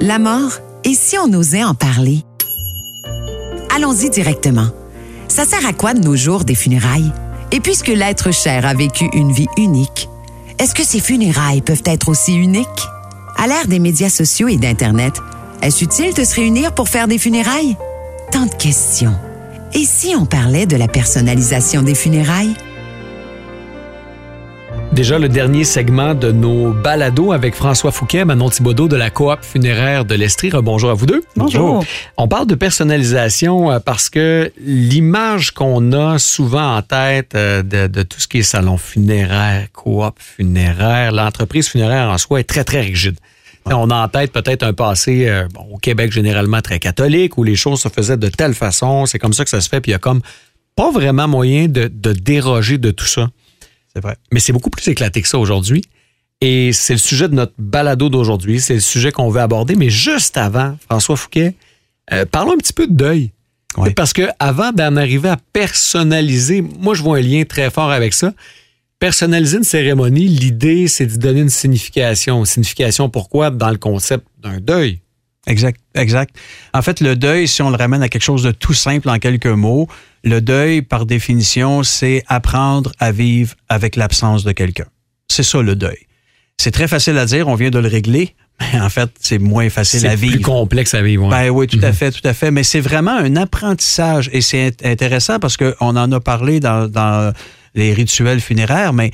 La mort, et si on osait en parler? Allons-y directement. Ça sert à quoi de nos jours des funérailles? Et puisque l'être cher a vécu une vie unique, est-ce que ces funérailles peuvent être aussi uniques? À l'ère des médias sociaux et d'Internet, est-ce utile de se réunir pour faire des funérailles? Tant de questions. Et si on parlait de la personnalisation des funérailles? Déjà le dernier segment de nos balados avec François Fouquet, Manon Thibodeau de la coop funéraire de l'Estrie. Bonjour à vous deux. Bonjour. On parle de personnalisation euh, parce que l'image qu'on a souvent en tête euh, de, tout ce qui est salon funéraire, coop funéraire, l'entreprise funéraire en soi est très, très rigide. On a en tête peut-être un passé euh, au Québec généralement très catholique où les choses se faisaient de telle façon, c'est comme ça que ça se fait, puis il y a comme pas vraiment moyen de déroger de tout ça. C'est vrai. Mais c'est beaucoup plus éclaté que ça aujourd'hui. Et c'est le sujet de notre balado d'aujourd'hui. C'est le sujet qu'on veut aborder. Mais juste avant, François Fouquet, euh, parlons un petit peu de deuil. Parce que avant d'en arriver à personnaliser, moi, je vois un lien très fort avec ça. Personnaliser une cérémonie, l'idée, c'est de donner une signification. Signification, pourquoi? Dans le concept d'un deuil. Exact, exact. En fait, le deuil, si on le ramène à quelque chose de tout simple en quelques mots, le deuil, par définition, c'est apprendre à vivre avec l'absence de quelqu'un. C'est ça le deuil. C'est très facile à dire, on vient de le régler, mais en fait, c'est moins facile à vivre. C'est plus complexe à vivre. Ben oui, tout à mhm. fait, tout à fait. Mais c'est vraiment un apprentissage et c'est intéressant parce qu'on en a parlé dans, les rituels funéraires, mais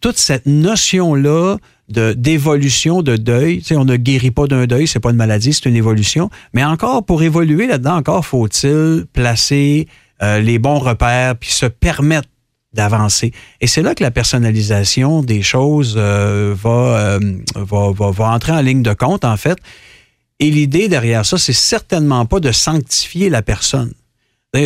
toute cette notion-là d'évolution de deuil. Tu sais, on ne guérit pas d'un deuil, c'est pas une maladie, c'est une évolution. Mais encore, pour évoluer là-dedans, encore faut-il placer euh, les bons repères puis se permettre d'avancer. Et c'est là que la personnalisation des choses euh, va, euh, va, va, va, entrer en ligne de compte, en fait. Et l'idée derrière ça, c'est certainement pas de sanctifier la personne.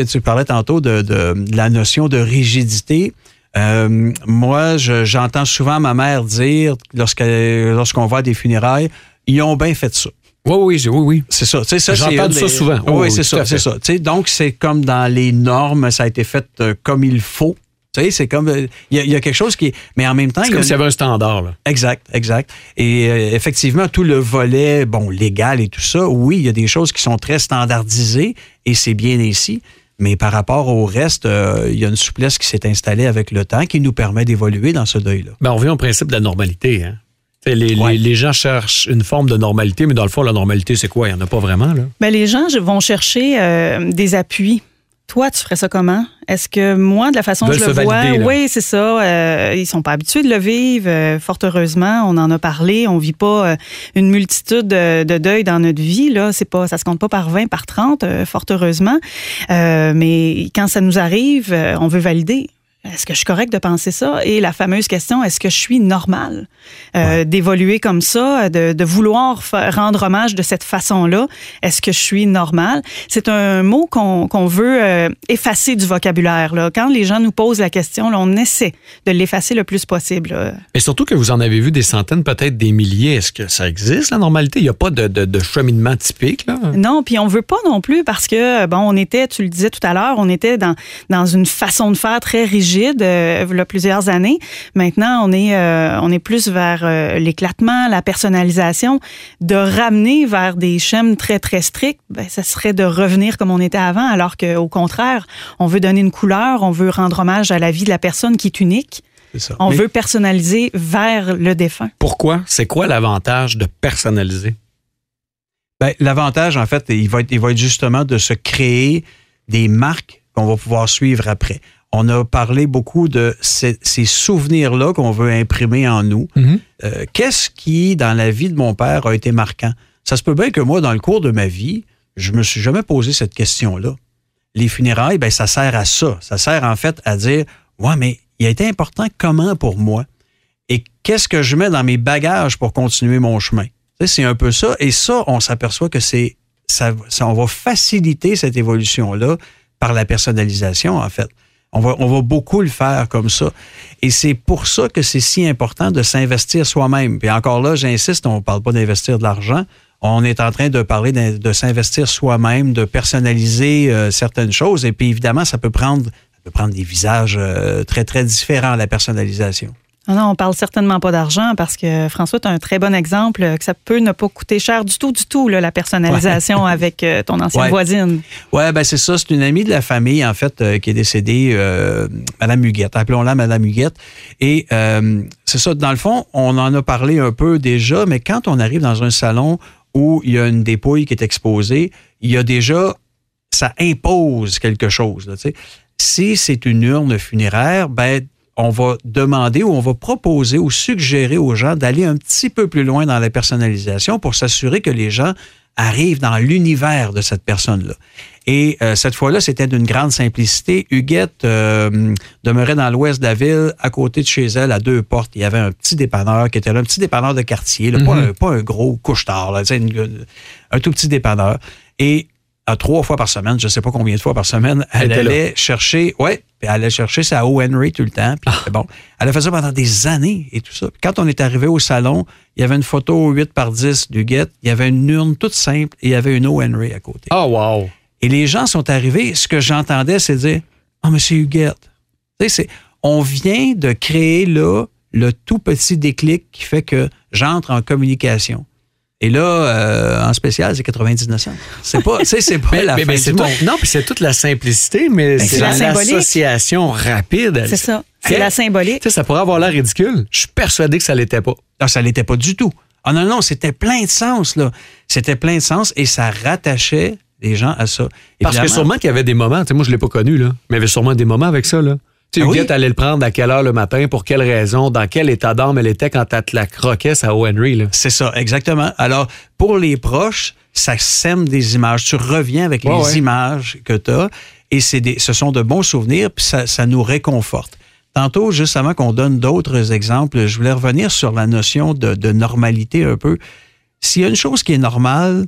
Tu parlais tantôt de, de, de la notion de rigidité. Euh, moi, j'entends souvent ma mère dire, lorsqu'on va à des funérailles, ils ont bien fait ça. Oui, oui, oui, oui. C'est ça. ça J'entends ça souvent. oui, c'est ça, c'est ça. donc, c'est comme dans les normes, ça a été fait euh, comme il faut. Tu sais, c'est comme. Il y, a quelque chose qui. Mais en même temps. C'est comme s'il y avait un standard, là. Exact, exact. Et euh, effectivement, tout le volet, bon, légal et tout ça, oui, il y a des choses qui sont très standardisées et c'est bien ici. Mais par rapport au reste, euh, il y a une souplesse qui s'est installée avec le temps qui nous permet d'évoluer dans ce deuil-là. Ben, on revient au principe de la normalité. Hein? Les, gens cherchent une forme de normalité, mais dans le fond, la normalité, c'est quoi? Il n'y en a pas vraiment. Là. Ben, les gens vont chercher euh, des appuis toi, tu ferais ça comment? Est-ce que moi, de la façon que je le vois, oui, c'est ça. Euh, ils sont pas habitués de le vivre. Euh, fort heureusement, on en a parlé. On vit pas euh, une multitude de, de deuils dans notre vie. Là, c'est pas, ça se compte pas par 20, par 30, fort heureusement. mais quand ça nous arrive, on veut valider. Est-ce que je suis correct de penser ça? Et la fameuse question, est-ce que je suis normal euh, d'évoluer comme ça, de, de vouloir rendre hommage de cette façon-là? Est-ce que je suis normal? C'est un mot qu'on veut euh, effacer du vocabulaire. Là. Quand les gens nous posent la question, là, on essaie de l'effacer le plus possible. Et surtout que vous en avez vu des centaines, peut-être des milliers. Est-ce que ça existe, la normalité? Il n'y a pas de, de, de, cheminement typique? Là? Non, puis on veut pas non plus parce que, bon, on était, tu le disais tout à l'heure, on était dans, dans une façon de faire très rigide rigide euh, il y a plusieurs années. Maintenant, on est, euh, on est plus vers euh, l'éclatement, la personnalisation. De ramener vers des schèmes très, très stricts, ben, ça serait de revenir comme on était avant, alors qu'au contraire, on veut donner une couleur, on veut rendre hommage à la vie de la personne qui est unique. On veut personnaliser vers le défunt. Pourquoi? C'est quoi l'avantage de personnaliser? Ben, l'avantage, en fait, il va, être, il va être justement de se créer des marques qu'on va pouvoir suivre après on a parlé beaucoup de ces, souvenirs-là qu'on veut imprimer en nous. Mhm. Euh, qu'est-ce qui, dans la vie de mon père, a été marquant? Ça se peut bien que moi, dans le cours de ma vie, je me suis jamais posé cette question-là. Les funérailles, ben, ça sert à ça. Ça sert en fait à dire, ouais, mais il a été important comment pour moi? Et qu'est-ce que je mets dans mes bagages pour continuer mon chemin? C'est un peu ça. Et ça, on s'aperçoit que c'est ça, ça, on va faciliter cette évolution-là par la personnalisation, en fait. On va, on va beaucoup le faire comme ça. Et c'est pour ça que c'est si important de s'investir soi-même. Puis encore là, j'insiste, on ne parle pas d'investir de l'argent. On est en train de parler de, s'investir soi-même, de personnaliser euh, certaines choses. Et puis évidemment, ça peut prendre, ça peut prendre des visages euh, très, très différents, la personnalisation. Non, non, on parle certainement pas d'argent parce que François, tu as un très bon exemple que ça peut ne pas coûter cher du tout, du tout, la personnalisation avec euh, ton ancienne voisine. Oui, ben c'est ça. C'est une amie de la famille, en fait, euh, qui est décédée, euh, Madame Huguette. Appelons-la Madame Huguette. Et c'est ça, dans le fond, on en a parlé un peu déjà, mais quand on arrive dans un salon où il y a une dépouille qui est exposée, il y a déjà, ça impose quelque chose. Là, si c'est une urne funéraire, ben on va demander ou on va proposer ou suggérer aux gens d'aller un petit peu plus loin dans la personnalisation pour s'assurer que les gens arrivent dans l'univers de cette personne-là. Et euh, cette fois-là, c'était d'une grande simplicité. Huguette euh, demeurait dans l'ouest de la ville, à côté de chez elle, à deux portes. Il y avait un petit dépanneur qui était là, un petit dépanneur de quartier, pas, mhm. un, pas, un, gros couche-tard, un tout petit dépanneur. Et trois fois par semaine, je ne sais pas combien de fois par semaine, elle, allait chercher, ouais, elle allait chercher sa O. Henry tout le temps. Puis, ah. bon, elle a fait ça pendant des années et tout ça. quand on est arrivé au salon, il y avait une photo 8 par 10 du il y avait une urne toute simple et il y avait une O. Henry à côté. Oh, wow! Et les gens sont arrivés, ce que j'entendais, c'est dire Ah, oh, monsieur Huguette. On vient de créer là le tout petit déclic qui fait que j'entre en communication. Et là, euh, en spécial, c'est 99 cents. C'est pas, c'est pas la mais, fin du Non, puis c'est toute la simplicité, mais ben, c'est l'association rapide. C'est ça. C'est la symbolique. ça pourrait avoir l'air ridicule. Je suis persuadé que ça l'était pas. Non, ça l'était pas du tout. Ah non, non, c'était plein de sens, là. C'était plein de sens et ça rattachait les gens à ça. Parce que sûrement qu'il y avait des moments, tu sais, moi je l'ai pas connu, là, mais il y avait sûrement des moments avec ça, là. Tu sais, ah Huguette allait le prendre à quelle heure le matin, pour quelle raison, dans quel état d'âme elle était quand elle te la croquait, O. Henry. C'est ça, exactement. Alors, pour les proches, ça sème des images. Tu reviens avec les images que tu as et des, ce sont de bons souvenirs, puis ça, ça nous réconforte. Tantôt, juste avant qu'on donne d'autres exemples, je voulais revenir sur la notion de, de normalité un peu. S'il y a une chose qui est normale,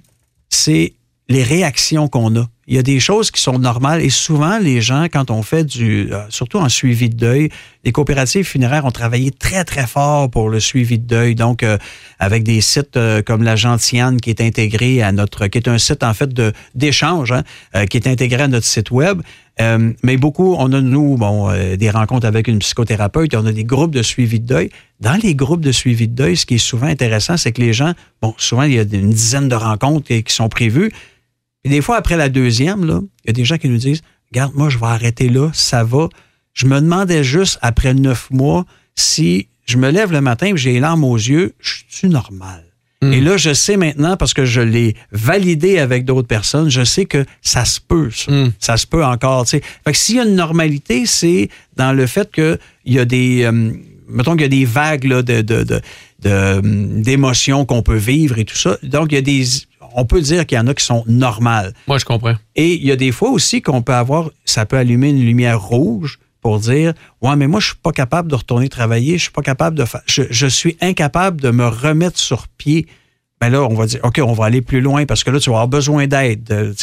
c'est les réactions qu'on a. Il y a des choses qui sont normales et souvent les gens, quand on fait du, euh, surtout en suivi de deuil, les coopératives funéraires ont travaillé très très fort pour le suivi de deuil. Donc euh, avec des sites euh, comme la Gentiane qui est intégré à notre, qui est un site en fait d'échange, hein, qui est intégré à notre site web. mais beaucoup, on a nous, bon, des rencontres avec une psychothérapeute, on a des groupes de suivi de deuil. Dans les groupes de suivi de deuil, ce qui est souvent intéressant, c'est que les gens, bon, souvent il y a une dizaine de rencontres qui sont prévues. Et des fois, après la deuxième, là, il y a des gens qui nous disent Regarde, moi, je vais arrêter là, ça va. Je me demandais juste, après neuf mois, si je me lève le matin et j'ai les larmes aux yeux, je suis normal? Hmm. Et là, je sais maintenant, parce que je l'ai validé avec d'autres personnes, je sais que ça se peut, ça. Hmm. Ça se peut encore. Fait que s'il y a une normalité, c'est dans le fait qu'il y a des. Euh, mettons qu'il y a des vagues là, de, de, de, d'émotions qu'on peut vivre et tout ça. Donc, il y a des on peut dire qu'il y en a qui sont normales. Moi, je comprends. Et il y a des fois aussi qu'on peut avoir, ça peut allumer une lumière rouge pour dire ouais mais moi je suis pas capable de retourner travailler je suis pas capable de faire je, suis incapable de me remettre sur pied ben là on va dire ok on va aller plus loin parce que là tu vas avoir besoin d'aide euh,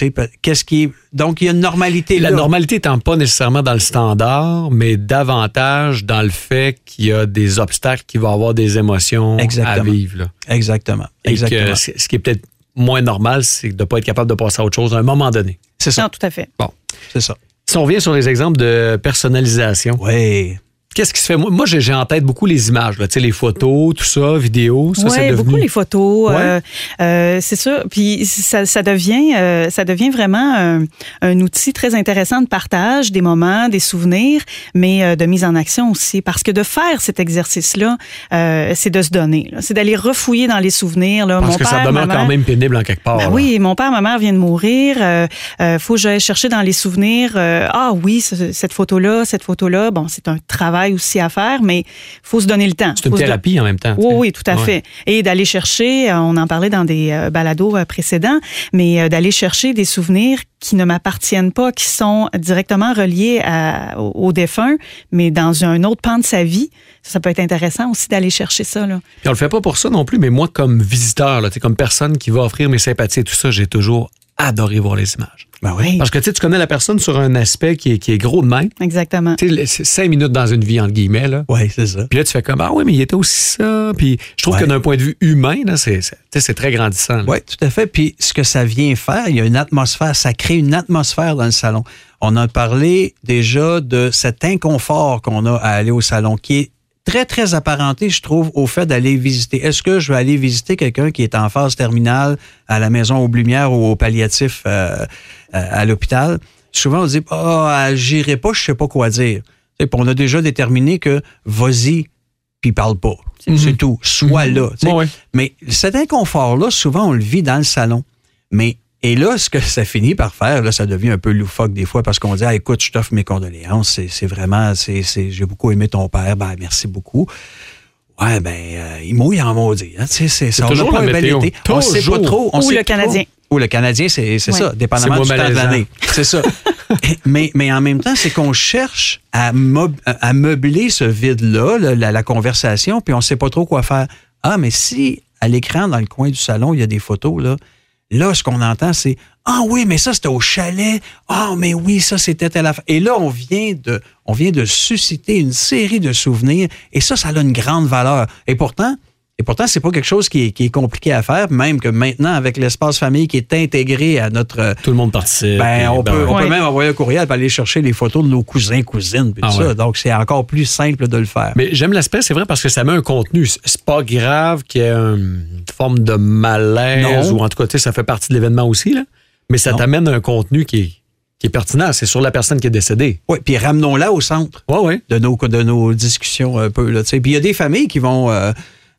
qu'est-ce qui donc il y a une normalité la normalité étant pas nécessairement dans le standard mais davantage dans le fait qu'il y a des obstacles qui vont avoir des émotions à vivre exactement. Exactement. ce qui est peut-être moins normal, c'est de ne pas être capable de passer à autre chose à un moment donné. C'est ça. Non, tout à fait. Bon. C'est ça. Si on revient sur les exemples de personnalisation. Oui. Qu'est-ce qui se fait? Moi, j'ai en tête beaucoup les images, là, les photos, tout ça, vidéos. Ça, oui, beaucoup les photos. Euh, euh, c'est ça. Puis ça, ça devient, euh, ça devient vraiment un, un, outil très intéressant de partage des moments, des souvenirs, mais de mise en action aussi. Parce que de faire cet exercice-là, c'est de se donner. C'est d'aller refouiller dans les souvenirs. Là. Parce que ça demeure quand même pénible en quelque part. Ben oui, mon père, ma mère viennent de mourir. Euh, faut que j'aille chercher dans les souvenirs. ah oui, cette photo-là, cette photo-là. Bon, c'est un travail aussi à faire, mais il faut se donner le temps. C'est une thérapie en même temps. Oui, oui, tout à fait. Et d'aller chercher, euh, on en parlait dans des euh, balados euh, précédents, mais d'aller chercher des souvenirs qui ne m'appartiennent pas, qui sont directement reliés à, au, défunt, mais dans un autre pan de sa vie. Ça, peut être intéressant aussi d'aller chercher ça. Là. Puis on le fait pas pour ça non plus, mais moi, comme visiteur, là, comme personne qui va offrir mes sympathies et tout ça, j'ai toujours adoré voir les images. Ben oui. Parce que tu connais la personne sur un aspect qui est, qui est gros de main. Exactement. Tu sais, cinq minutes dans une vie, entre guillemets. Là. Oui, c'est ça. Puis là, tu fais comme Ah oui, mais il était aussi ça. Puis je trouve que d'un point de vue humain, c'est très grandissant. Oui, tout à fait. Puis ce que ça vient faire, il y a une atmosphère, ça crée une atmosphère dans le salon. On a parlé déjà de cet inconfort qu'on a à aller au salon, qui est très, très apparenté, je trouve, au fait d'aller visiter. Est-ce que je vais aller visiter quelqu'un qui est en phase terminale à la maison aux Lumières ou au palliatif euh, à l'hôpital? Souvent, on dit, ah, oh, j'irai pas, je sais pas quoi dire. on a déjà déterminé que vas-y, puis parle pas. C'est tout. Sois mhm. là. Mais cet inconfort-là, souvent, on le vit dans le salon. Mais et là, ce que ça finit par faire, là, ça devient un peu loufoque des fois parce qu'on dit ah, écoute, je t'offre mes condoléances, c'est vraiment, c'est, j'ai beaucoup aimé ton père, ben merci beaucoup. Ouais, ben, euh, il mouille en maudit. Hein, c'est, ça. On n'a pas un bel été. On sait pas trop. Ou le Canadien. Ou le Canadien, c'est, ça, dépendamment du temps de l'année. C'est ça. mais, mais en même temps, c'est qu'on cherche à, à meubler ce vide-là, la, la, conversation, puis on sait pas trop quoi faire. Ah, mais si à l'écran, dans le coin du salon, il y a des photos, là, Là, ce qu'on entend, c'est Ah oui, mais ça, c'était au chalet. Ah, mais oui, ça, c'était à la fin. Et là, on vient de, on vient de susciter une série de souvenirs. Et ça, ça a une grande valeur. Et pourtant, et pourtant, c'est pas quelque chose qui est, compliqué à faire, même que maintenant, avec l'espace famille qui est intégré à notre... Tout le monde participe. Ben, on, ben peut, on peut même envoyer un courriel pour aller chercher les photos de nos cousins, cousines, puis ah ça. Donc, c'est encore plus simple de le faire. Mais j'aime l'aspect, c'est vrai, parce que ça met un contenu. C'est pas grave qu'il y ait une forme de malaise, ou en tout cas, ça fait partie de l'événement aussi, là. Mais ça t'amène un contenu qui est qui est pertinent, c'est sur la personne qui est décédée. Oui, puis ramenons-la au centre ouais, ouais. de nos de nos discussions un peu. Là, puis il y a des familles qui vont euh,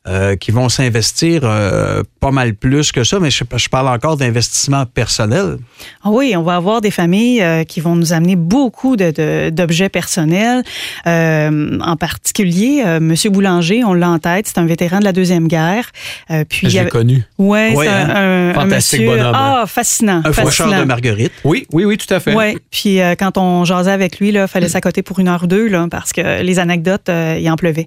euh, qui vont s'investir euh, pas mal plus que ça, mais je, parle encore d'investissement personnel. Ah oui, on va avoir des familles euh, qui vont nous amener beaucoup d'objets personnels. en particulier, Monsieur Boulanger, on l'a en tête, c'est un vétéran de la Deuxième Guerre. puis Je l'ai connu. Ouais, c'est un, hein? monsieur, bonhomme. Ah, fascinant. Un fascinant. de marguerite. Oui, oui, oui, tout à fait. Oui, puis quand on jasait avec lui, il fallait s'accoter pour une heure ou deux, là, parce que les anecdotes, il en pleuvait.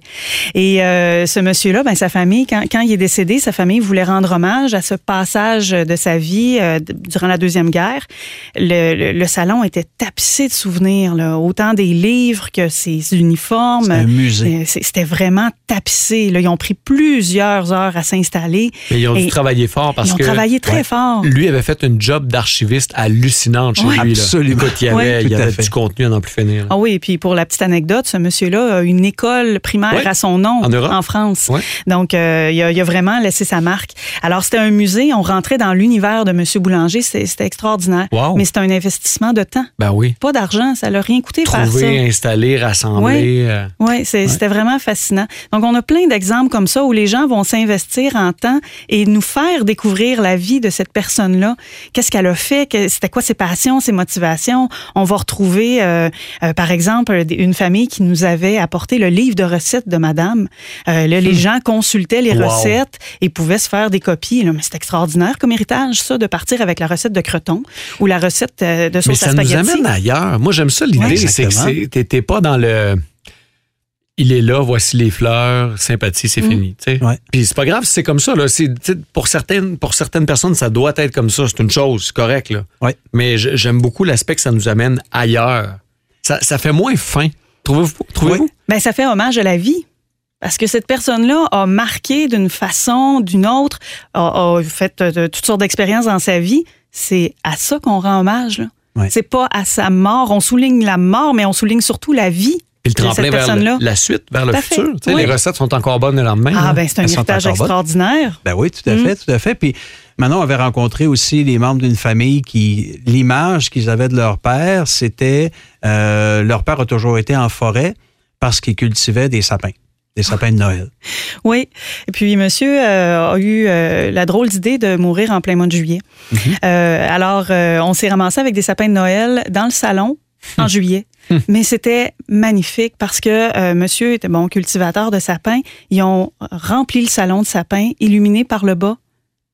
Et ce monsieur-là, ben, sa famille, quand, quand, il est décédé, sa famille voulait rendre hommage à ce passage de sa vie euh, durant la Deuxième Guerre. Le, le, salon était tapissé de souvenirs, là, autant des livres que ses uniformes. C'était un musée. Euh, c'était vraiment tapissé. Là. Ils ont pris plusieurs heures à s'installer. Mais ils ont dû travailler fort parce que... Ils ont travaillé très fort. Lui avait fait une job d'archiviste hallucinante chez lui. Absolument. Là. il y avait, il y avait du contenu à n'en plus finir. Ah oui, et puis pour la petite anecdote, ce monsieur-là a une école primaire à son nom en, en France. Donc, euh, euh, il, a, vraiment laissé sa marque. Alors, c'était un musée. On rentrait dans l'univers de M. Boulanger. C'était extraordinaire. Mais c'était un investissement de temps. Ben oui. Pas d'argent. Ça l'a rien coûté Trouver, faire ça. installer, rassembler. Oui, euh. c'était vraiment fascinant. Donc, on a plein d'exemples comme ça où les gens vont s'investir en temps et nous faire découvrir la vie de cette personne-là. Qu'est-ce qu'elle a fait? C'était quoi ses passions, ses motivations? On va retrouver, euh, par exemple, une famille qui nous avait apporté le livre de recettes de madame. là, les hmm. gens consultaient les recettes et pouvaient se faire des copies. Mais c'est extraordinaire comme héritage, ça, de partir avec la recette de creton ou la recette euh, de sauce Mais ça nous amène ailleurs. Moi, j'aime ça l'idée, c'est que t'es pas dans le il est là, voici les fleurs, sympathie, c'est mm. fini. Ouais. Puis c'est pas grave si c'est comme ça. Là. Pour, certaines, pour certaines personnes, ça doit être comme ça. C'est une chose, c'est correct. Là. Ouais. Mais j'aime beaucoup l'aspect que ça nous amène ailleurs. Ça, ça fait moins fin. Trouvez-vous? Trouvez-vous? Ben, ça fait hommage à la vie. Parce que cette personne-là a marqué d'une façon, d'une autre, a, fait euh, toutes sortes d'expériences dans sa vie. C'est à ça qu'on rend hommage. C'est pas à sa mort. On souligne la mort, mais on souligne surtout la vie. Et le tremplin vers la suite, vers le futur. Les recettes sont encore bonnes le lendemain. Ah, ben c'est un héritage extraordinaire. Ben oui, tout à fait, mm. tout à fait. Puis Manon avait rencontré aussi les membres d'une famille qui, l'image qu'ils avaient de leur père, c'était euh, leur père a toujours été en forêt parce qu'il cultivait des sapins des sapins de Noël. Oui. Et puis, monsieur euh, a eu euh, la drôle d'idée de mourir en plein mois de juillet. Mhm. Euh, alors, on s'est ramassé avec des sapins de Noël dans le salon en hmm. juillet. Hmm. Mais c'était magnifique parce que monsieur était bon cultivateur de sapins. Ils ont rempli le salon de sapins, illuminé par le bas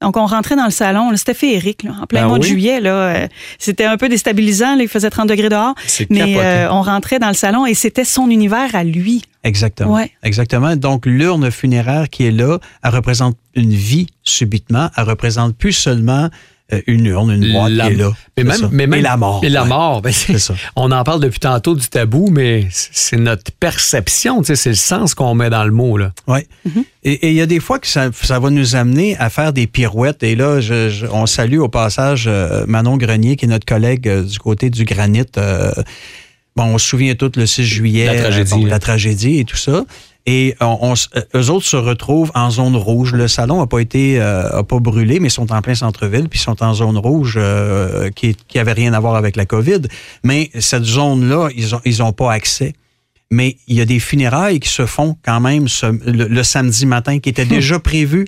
donc, on rentrait dans le salon, c'était féerique, là, en plein ben mois de juillet. Là, euh, c'était un peu déstabilisant, là, il faisait 30 degrés dehors. Mais euh, on rentrait dans le salon et c'était son univers à lui. Exactement. Ouais. Exactement. Donc, l'urne funéraire qui est là, elle représente une vie subitement. Elle représente plus seulement une urne, une boîte qui est là. Mais même, mais même, et la mort. Et la mort, ben ça. on en parle depuis tantôt du tabou, mais c'est notre perception, c'est le sens qu'on met dans le mot. Là. Oui. Mm-hmm. Et il y a des fois que ça, ça, va nous amener à faire des pirouettes. Et là, je, on salue au passage euh, Manon Grenier, qui est notre collègue euh, du côté du granit. bon, on se souvient tous le 6 juillet, la tragédie, la tragédie et tout ça. Et on, eux autres se retrouvent en zone rouge. Le salon n'a pas été a pas brûlé, mais ils sont en plein centre-ville, puis ils sont en zone rouge qui, qui avait rien à voir avec la COVID. Mais cette zone-là, ils ont, ils ont pas accès mais il y a des funérailles qui se font quand même le, samedi matin, qui étaient déjà prévues.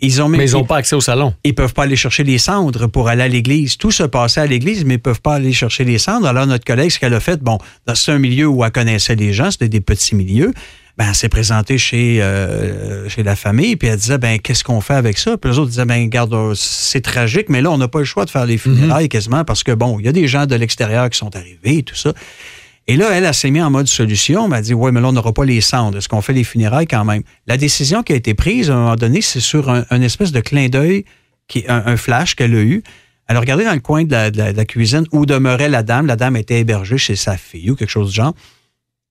Ils ont mais ils n'ont pas accès au salon. Ils peuvent pas aller chercher les cendres pour aller à l'église. Tout se passait à l'église, mais ils peuvent pas aller chercher les cendres. Alors, notre collègue, ce qu'elle a fait, bon, c'est un milieu où elle connaissait les gens, c'était des petits milieux. Ben, elle s'est présentée chez, euh, chez la famille, puis elle disait, ben, qu'est-ce qu'on fait avec ça? Puis les autres disaient, ben, regarde, c'est tragique, mais là, on n'a pas le choix de faire les funérailles mm-hmm. quasiment parce que, bon, il y a des gens de l'extérieur qui sont arrivés et tout ça. Et là, elle, elle s'est mise en mode solution. Elle m'a dit, ouais, mais là, on n'aura pas les cendres. Est-ce qu'on fait les funérailles quand même? La décision qui a été prise, à un moment donné, c'est sur un, espèce de clin d'œil, qui, un, un flash qu'elle a eu. Elle a regardé dans le coin de la, cuisine où demeurait la dame. La dame était hébergée chez sa fille ou quelque chose du genre.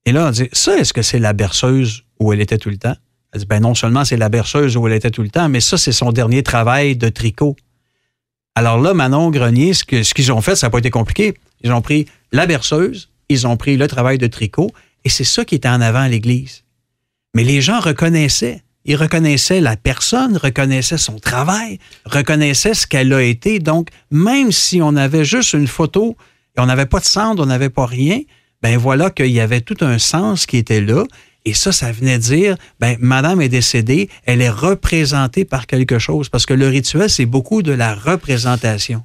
Et là, on dit, ça, est-ce que c'est la berceuse où elle était tout le temps? Elle dit, ben non seulement c'est la berceuse où elle était tout le temps, mais ça, c'est son dernier travail de tricot. Alors là, Manon Grenier, ce qu'ils ont fait, ça n'a pas été compliqué. Ils ont pris la berceuse, ils ont pris le travail de tricot et c'est ça qui était en avant à l'Église. Mais les gens reconnaissaient. Ils reconnaissaient la personne, reconnaissaient son travail, reconnaissaient ce qu'elle a été. Donc, même si on avait juste une photo et on n'avait pas de cendre, on n'avait pas rien, ben voilà qu'il y avait tout un sens qui était là. Et ça, ça venait dire, ben, madame est décédée, elle est représentée par quelque chose. Parce que le rituel, c'est beaucoup de la représentation.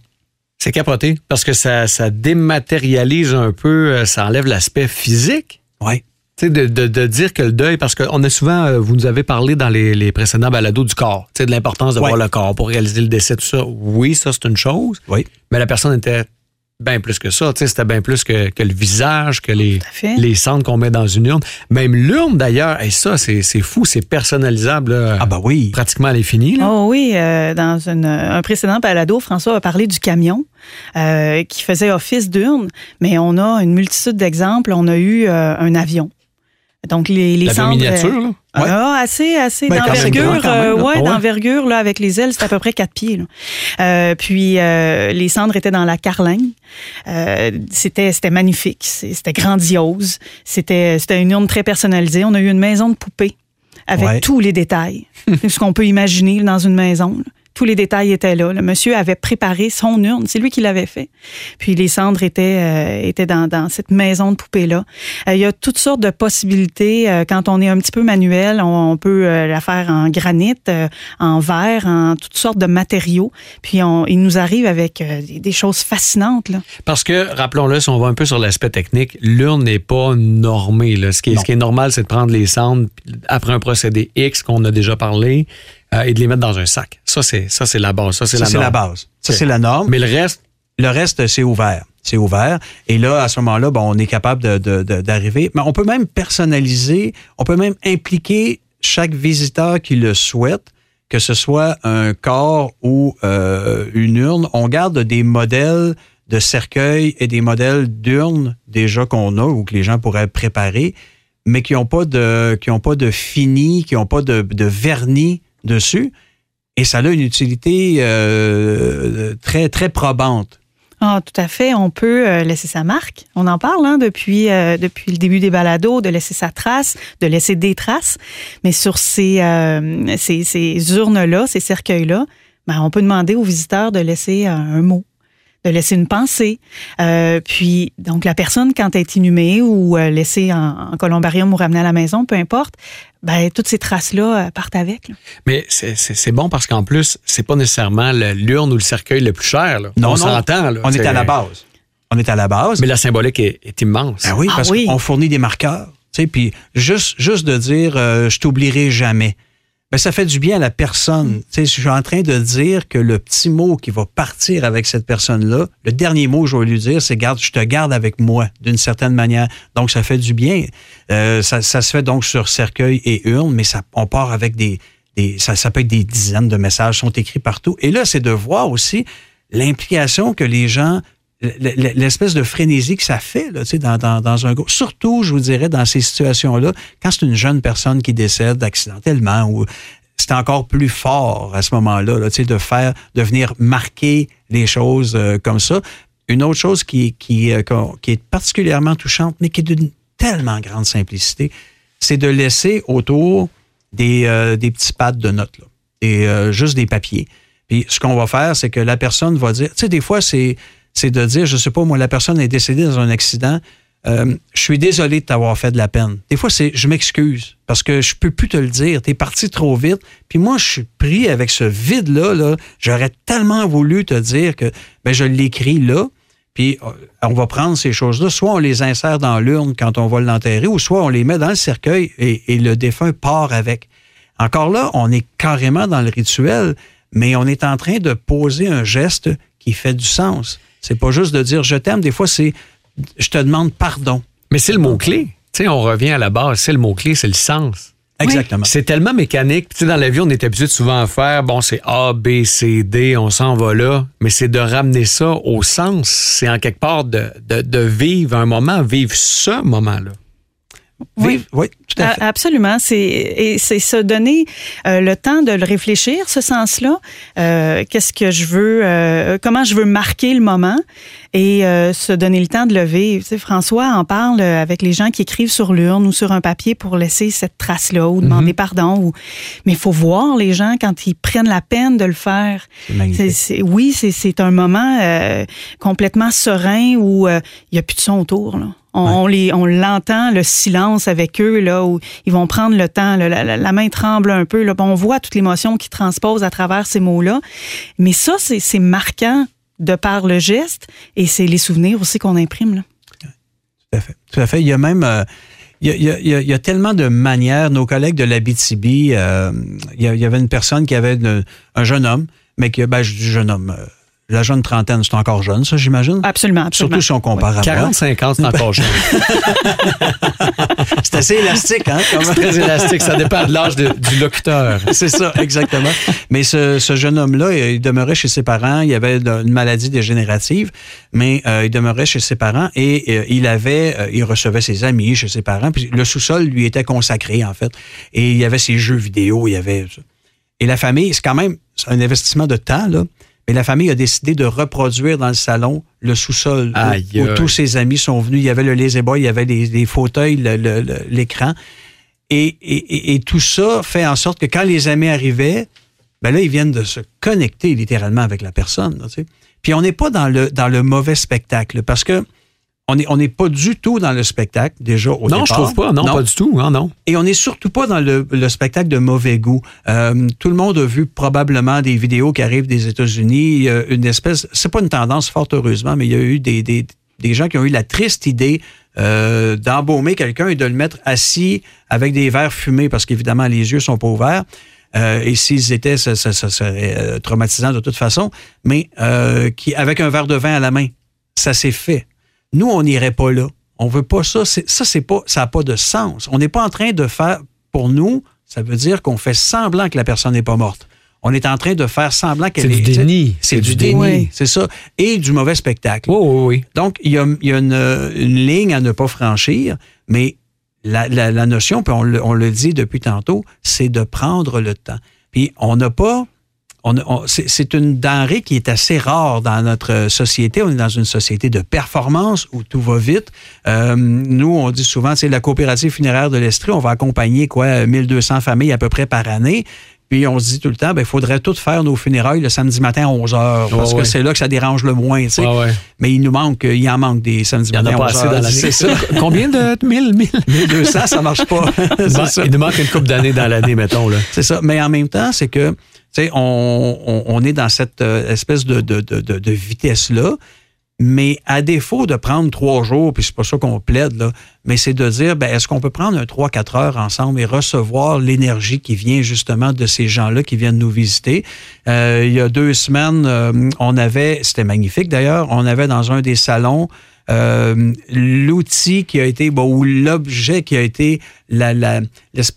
C'est capoté parce que ça, ça dématérialise un peu, euh, ça enlève l'aspect physique. Oui. De, de, de, dire que le deuil, parce qu'on a souvent, euh, vous nous avez parlé dans les, les précédents balados du corps, de l'importance de voir le corps pour réaliser le décès, tout ça. Oui, ça, c'est une chose. Oui. Mais la personne était bien plus que ça. C'était bien plus que, que, le visage, que les, les cendres qu'on met dans une urne. Même l'urne, d'ailleurs, et ça, c'est fou, c'est personnalisable. ah, bah oui. Pratiquement à l'infini. Oh oui, euh, dans une, un précédent balado, François a parlé du camion euh, qui faisait office d'urne, mais on a une multitude d'exemples. On a eu euh, un avion. Donc, les, les cendres. miniature, là? Ah, assez, assez ben, d'envergure. Euh, ouais, d'envergure, là, avec les ailes, c'est à peu près quatre pieds. Euh, puis, euh, les cendres étaient dans la carlingue. Euh, c'était, c'était magnifique. C'était grandiose. C'était, c'était une urne très personnalisée. On a eu une maison de poupée avec tous les détails. ce qu'on peut imaginer dans une maison. Tous les détails étaient là. Le monsieur avait préparé son urne. C'est lui qui l'avait fait. Puis les cendres étaient, euh, étaient dans, dans, cette maison de poupée-là. Euh, il y a toutes sortes de possibilités. Euh, quand on est un petit peu manuel, on, peut la faire en granit, en verre, en toutes sortes de matériaux. Puis on, il nous arrive avec des, choses fascinantes. Là. Parce que, rappelons-le, si on va un peu sur l'aspect technique, l'urne n'est pas normée. Là. Ce, qui est, ce qui est normal, c'est de prendre les cendres après un procédé X qu'on a déjà parlé euh, et de les mettre dans un sac. Ça, c'est ça, c'est la base. Ça, c'est la, la base. Ça, c'est la norme. Mais le reste? Le reste, c'est ouvert. C'est ouvert. Et là, à ce moment-là, bon, on est capable d'arriver. De, Mais on peut même personnaliser, on peut même impliquer chaque visiteur qui le souhaite, que ce soit un corps ou euh, une urne. On garde des modèles de cercueil et des modèles d'urnes déjà qu'on a ou que les gens pourraient préparer, mais qui n'ont pas de qui ont pas de fini, qui n'ont pas de, de vernis dessus et ça a une utilité euh, très, très probante. Ah, tout à fait. On peut euh, laisser sa marque. On en parle hein, depuis, euh, depuis le début des balados, de laisser sa trace, de laisser des traces. Mais sur ces urnes-là, ces cercueils-là, ben, on peut demander aux visiteurs de laisser un mot, de laisser une pensée. puis, donc, la personne, quand elle est inhumée ou laissée en, en, columbarium ou ramenée à la maison, peu importe, ben, toutes ces traces-là euh, partent avec. Mais c'est bon parce qu'en plus, c'est pas nécessairement l'urne ou le cercueil le plus cher. Là. Non, on s'entend. On est à la base. On est à la base. Mais la symbolique est, immense. Ben oui, ah parce qu'on fournit des marqueurs. Puis juste, juste de dire euh, je t'oublierai jamais ben, ça fait du bien à la personne. Tu sais, je suis en train de dire que le petit mot qui va partir avec cette personne-là, le dernier mot que je vais lui dire, c'est garde, je te garde avec moi, d'une certaine manière. Donc, ça fait du bien. Euh, ça, ça, se fait donc sur cercueil et urne, mais ça, on part avec des, des ça, ça peut être des dizaines de messages sont écrits partout. Et là, c'est de voir aussi l'implication que les gens l'espèce de frénésie que ça fait là, dans, dans, dans un groupe. Surtout, je vous dirais, dans ces situations-là, quand c'est une jeune personne qui décède accidentellement ou c'est encore plus fort à ce moment-là, là, de faire, de venir marquer les choses euh, comme ça. Une autre chose qui, qui, euh, qui est particulièrement touchante, mais qui est d'une tellement grande simplicité, c'est de laisser autour des, euh, des petits pads de notes, là, et, euh, juste des papiers. Puis ce qu'on va faire, c'est que la personne va dire, tu sais, des fois, c'est, c'est de dire, je sais pas, moi, la personne est décédée dans un accident, euh, je suis désolé de t'avoir fait de la peine. Des fois, c'est je m'excuse parce que je peux plus te le dire. Tu es parti trop vite. Puis moi, je suis pris avec ce vide-là. -là, J'aurais tellement voulu te dire que ben, je l'écris là. Puis euh, on va prendre ces choses-là. Soit on les insère dans l'urne quand on va l'enterrer, ou soit on les met dans le cercueil et, et le défunt part avec. Encore là, on est carrément dans le rituel, mais on est en train de poser un geste qui fait du sens. C'est pas juste de dire je t'aime. Des fois, c'est je te demande pardon. Mais c'est le mot-clé. Tu sais, on revient à la base. C'est le mot-clé, c'est le sens. Exactement. C'est tellement mécanique. Tu sais, dans la vie, on est habitué souvent à faire, bon, c'est A, B, C, D, on s'en va là. Mais c'est de ramener ça au sens. C'est en quelque part de, de vivre un moment, vivre ce moment-là. Oui, oui, tout à fait. Absolument. C'est et c'est se donner euh, le temps de le réfléchir, ce sens-là. Euh, Qu'est-ce que je veux, euh, comment je veux marquer le moment et euh, se donner le temps de le vivre. Tu sais, François en parle avec les gens qui écrivent sur l'urne ou sur un papier pour laisser cette trace-là ou demander mhm. pardon. Ou... Mais il faut voir les gens quand ils prennent la peine de le faire. C'est oui, c'est un moment complètement serein où il n'y a plus de son autour. Là. On, les, on l'entend, le silence avec eux, là, où ils vont prendre le temps, la, main tremble un peu, là, on voit toute l'émotion qui transpose à travers ces mots-là. Mais ça, c'est marquant de par le geste et c'est les souvenirs aussi qu'on imprime. Là. Tout à fait. Tout à fait. Il y a même... Euh, il, y a, tellement de manières. Nos collègues de la BTB, euh, il, y avait une personne qui avait un jeune homme, mais que, ben, je dis jeune homme, euh, la jeune trentaine, c'est encore jeune, ça, j'imagine? Absolument, absolument. Surtout si on compare à 40, 50, c'est encore jeune. c'est assez élastique, hein? C'est très élastique, ça dépend de l'âge du locuteur. c'est ça, exactement. Mais ce, jeune homme-là, il demeurait chez ses parents, il avait une maladie dégénérative, mais euh, il demeurait chez ses parents et euh, il avait, euh, il recevait ses amis chez ses parents, puis le sous-sol lui était consacré, en fait. Et il y avait ses jeux vidéo, il y avait... Et la famille, c'est quand même un investissement de temps, là. Mais la famille a décidé de reproduire dans le salon le sous-sol où, tous ses amis sont venus. Il y avait le lazy boy, il y avait les, fauteuils, l'écran. Et, tout ça fait en sorte que quand les amis arrivaient, ben là, ils viennent de se connecter littéralement avec la personne. Puis on n'est pas dans le, dans le mauvais spectacle parce que on n'est on est pas du tout dans le spectacle, déjà au non, départ. Non, je trouve pas. Non, pas du tout. Hein, non. Et on n'est surtout pas dans le, le, spectacle de mauvais goût. Euh, tout le monde a vu probablement des vidéos qui arrivent des États-Unis. Une espèce... C'est pas une tendance, fort heureusement, mais il y a eu des, des, des gens qui ont eu la triste idée euh, d'embaumer quelqu'un et de le mettre assis avec des verres fumés, parce qu'évidemment, les yeux sont pas ouverts. Euh, et s'ils étaient, ça, ça, ça, serait euh, traumatisant de toute façon, mais euh, qui avec un verre de vin à la main. Ça s'est fait. Nous, on n'irait pas là. On veut pas ça. Ça, c'est pas, ça n'a pas de sens. On n'est pas en train de faire, pour nous, ça veut dire qu'on fait semblant que la personne n'est pas morte. On est en train de faire semblant qu'elle est. C'est du déni. C'est du, déni. C'est ça. Et du mauvais spectacle. Oui, oui, oui. Donc, il y a, une, ligne à ne pas franchir, mais la, notion, puis on le dit depuis tantôt, c'est de prendre le temps. Puis on n'a pas c'est une denrée qui est assez rare dans notre société. On est dans une société de performance où tout va vite. Euh, nous, on dit souvent, c'est la coopérative funéraire de l'Estrie, on va accompagner quoi 1200 familles à peu près par année. Puis on se dit tout le temps, il ben, faudrait tout faire nos funérailles le samedi matin à 11 h parce que c'est là que ça dérange le moins. Tu sais. Mais il nous manque, il en manque des samedis matins à 11 h C'est ça. Combien de 1000, 1000? 1200, ça marche pas. Il nous manque une couple d'années dans l'année, mettons. C'est ça. Mais en même temps, c'est que on, est dans cette euh, espèce de, vitesse-là. Mais à défaut de prendre trois jours, puis c'est pas ça qu'on plaide, là, mais c'est de dire, ben, est-ce qu'on peut prendre un trois, quatre heures ensemble et recevoir l'énergie qui vient justement de ces gens-là qui viennent nous visiter? Euh, il y a deux semaines, euh, on avait, c'était magnifique d'ailleurs, on avait dans un des salons l'outil qui a été, ou l'objet qui a été, la,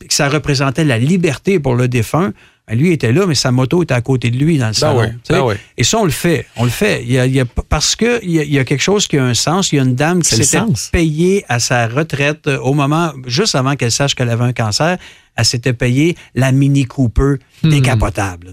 ça représentait la liberté pour le défunt. Ben, lui était là, mais sa moto était à côté de lui dans le ben salon. Ben Et ça, on le fait. On le fait. Il y a, parce qu'il y, a, il y a quelque chose qui a un sens. Il y a une dame qui s'était payée à sa retraite euh, au moment, juste avant qu'elle sache qu'elle avait un cancer, elle s'était payée la Mini Cooper hmm. décapotable.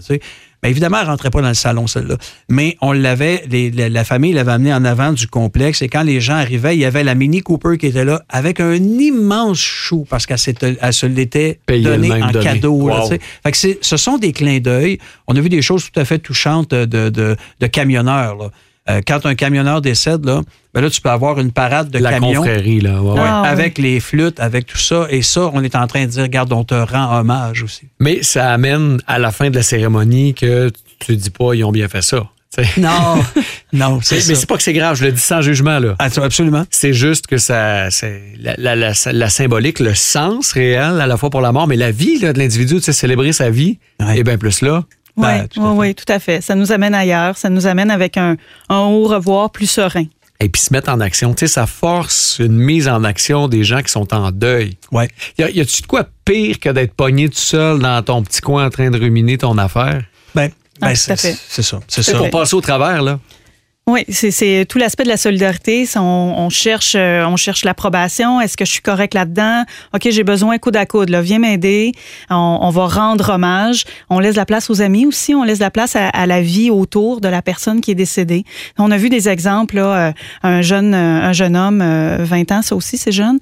Bien, évidemment, elle rentrait pas dans le salon, celle-là. Mais on l'avait, la, famille l'avait amenée en avant du complexe. Et quand les gens arrivaient, il y avait la Mini Cooper qui était là avec un immense chou parce qu'elle se l'était donné en cadeau. fait que ce sont des clins d'œil. On a vu des choses tout à fait touchantes de, de, de camionneurs. Là. Euh, quand un camionneur décède, là, ben là, tu peux avoir une parade de la camions. là. Ah, avec les flûtes, avec tout ça. Et ça, on est en train de dire, regarde, on te rend hommage aussi. Mais ça amène à la fin de la cérémonie que tu dis pas, ils ont bien fait ça. Non, non, c'est Mais c'est pas que c'est grave, je le dis sans jugement. là. Ah, absolument. C'est juste que ça, c'est la, symbolique, le sens réel à la fois pour la mort, mais la vie là, de l'individu, célébrer sa vie, et bien plus là, oui, ben, oui, tout à fait. Ça nous amène ailleurs. Ça nous amène avec un, haut revoir plus serein. Et puis se mettre en action. Tu sais, ça force une mise en action des gens qui sont en deuil. Ouais. Y a-tu de quoi pire que d'être pogné tout seul dans ton petit coin en train de ruminer ton affaire? Ben, ben ah, c'est ça. C'est ça. Pour passer au travers, là. Oui, c'est tout l'aspect de la solidarité. On, cherche, euh, on cherche l'approbation. Est-ce que je suis correct là-dedans? Ok, j'ai besoin coude à coude. Là, viens m'aider. On, va rendre hommage. On laisse la place aux amis aussi. On laisse la place à, la vie autour de la personne qui est décédée. On a vu des exemples. Là, euh, un jeune, euh, un jeune homme, 20 ans, ça aussi c'est jeune,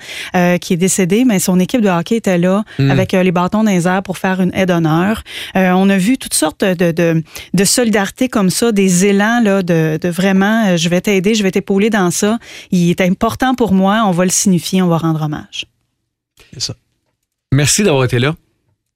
qui est décédé, mais son équipe de hockey était là hmm. avec les bâtons dans les airs pour faire une aide d'honneur. on a vu toutes sortes de, de, de solidarité comme ça, des élans là, de, de vraiment euh, je vais t'aider, je vais t'épauler dans ça. Il est important pour moi, on va le signifier, on va rendre hommage. C'est ça. Merci d'avoir été là.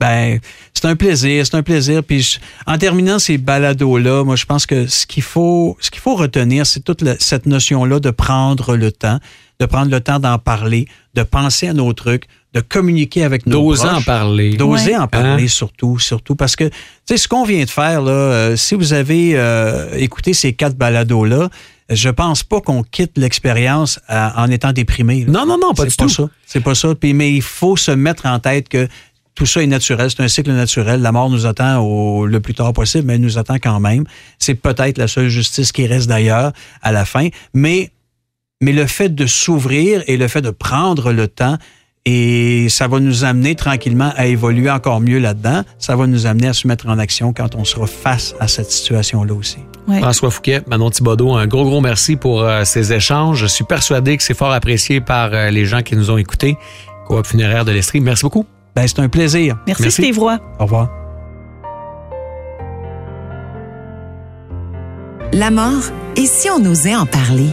Ben, c'est un plaisir, c'est un plaisir. Puis en terminant ces balados-là, moi, je pense que ce qu'il faut, ce qu'il faut retenir, c'est toute cette notion-là de prendre le temps, de prendre le temps d'en parler, de penser à nos trucs, de communiquer avec nos D'oser en parler. D'oser en parler hein? surtout, surtout parce que, tu sais, ce qu'on vient de faire, là, euh, si vous avez euh, écouté ces quatre balados-là, je pense pas qu'on quitte l'expérience euh, en étant déprimé. Non, non, non, pas du pas tout. Ça. C'est pas ça. Puis, mais il faut se mettre en tête que tout ça est naturel, c'est un cycle naturel. La mort nous attend au, le plus tard possible, mais elle nous attend quand même. C'est peut-être la seule justice qui reste d'ailleurs à la fin. Mais, mais le fait de s'ouvrir et le fait de prendre le temps, et ça va nous amener tranquillement à évoluer encore mieux là-dedans. Ça va nous amener à se mettre en action quand on sera face à cette situation-là aussi. François Fouquet, Manon Thibodeau, un gros, gros merci pour euh, ces échanges. Je suis persuadé que c'est fort apprécié par euh, les gens qui nous ont écoutés. Coop funéraire de l'Estrie, merci beaucoup. Ben, c'est un plaisir. Merci, merci. Steve Roy. Au revoir. La mort, et si on osait en parler?